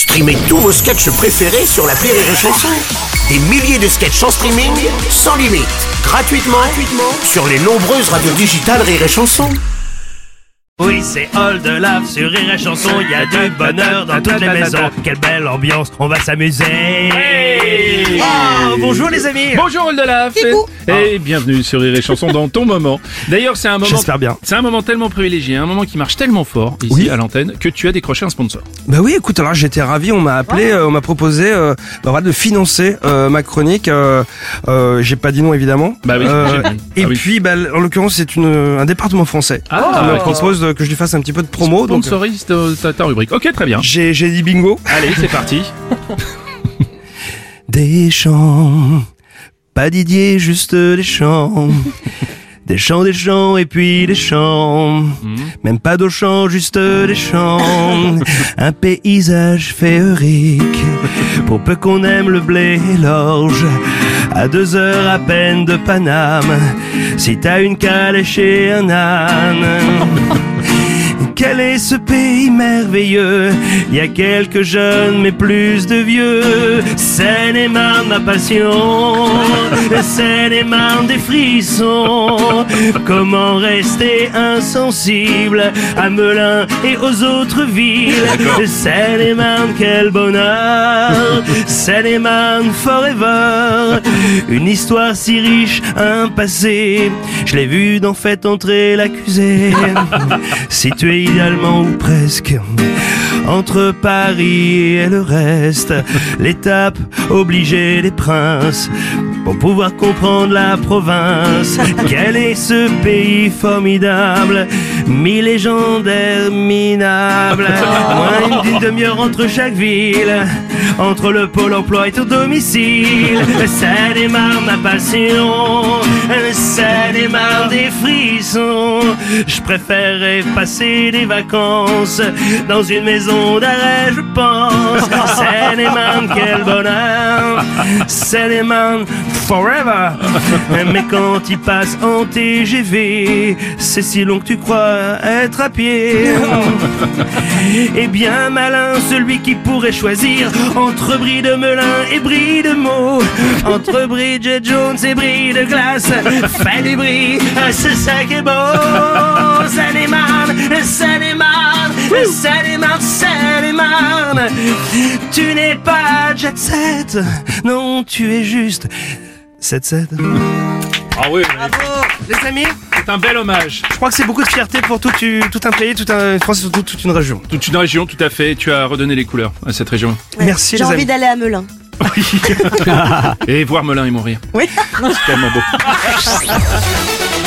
Streamez tous vos sketchs préférés sur la Rire et Chanson. Des milliers de sketchs en streaming, sans limite, gratuitement, gratuitement sur les nombreuses radios digitales Rire et Chanson. Oui, c'est All de Love sur Rire et Chanson. Il y a du bonheur dans toutes les maisons. Quelle belle ambiance, on va s'amuser. Oh, bonjour les amis. Bonjour Oldelaf et bienvenue sur Rire et Chanson dans ton moment. D'ailleurs, c'est un moment J'espère bien. C'est un moment tellement privilégié, un moment qui marche tellement fort ici Oui. à l'antenne que tu as décroché un sponsor. Bah oui, écoute, alors j'étais ravi, on m'a appelé, euh, on m'a proposé euh, bah, voilà, de financer euh, ma chronique. euh, euh, J'ai pas dit non évidemment. Bah oui, Euh, j'ai et Ah oui. puis, bah, en l'occurrence, c'est une un département français Ah, qui me propose de- que je lui fasse un petit peu de promo. Donc, euh, Sponsorise ta, ta- ta rubrique. Ok, très bien. j'ai j'ai dit bingo. Allez, c'est parti. Des champs, pas Didier, juste des champs. Des champs, des champs, et puis des champs. Même pas d'Auchan, juste des champs. Un paysage féerique. Pour peu qu'on aime le blé et l'orge. À deux heures à peine de Paname. Si t'as une calèche et un âne. Quel est ce pays merveilleux? Il y a quelques jeunes mais plus de vieux. Seine-et-Marne ma passion. Seine-et-Marne des frissons. Comment rester insensible à Melun et aux autres villes? Seine-et-Marne quel bonheur. Seine-et-Marne forever. Une histoire si riche, un passé. Je l'ai vu dans Faites entrer l'accusé. Situé ou presque entre Paris et le reste, l'étape obligée des princes pour pouvoir comprendre la province. Quel est ce pays formidable, mi-légendaire, minable. Moins d'une demi-heure entre chaque ville, entre le pôle emploi et ton domicile. Ça démarre ma passion, ça démarre des frissons. Je préférerais passer des vacances dans une maison d'arrêt, je pense. Seine-et-Marne, quel bonheur. Seine-et-Marne, forever. Mais quand il passe en TGV, c'est si long que tu crois être à pied. Et bien malin celui qui pourrait choisir entre bris de Melun et bris de Meaux. Entre Bridget Jones et bris de glace. Fais du bris, c'est ça qui est beau. Seine-et-Marne, Seine-et-Marne, Seine-et-Marne. Tu n'es pas jet set, non, tu es juste 7-7. Ah oui, Bravo, les amis. c'est un bel hommage. Je crois que c'est beaucoup de fierté pour tout, tu- tout un pays, tout un France surtout toute une région. Toute une région, tout à fait. Tu as redonné les couleurs à cette région. Merci J'ai les envie d'aller à Melun. Et voir Melun et mourir. Oui. C'est tellement beau.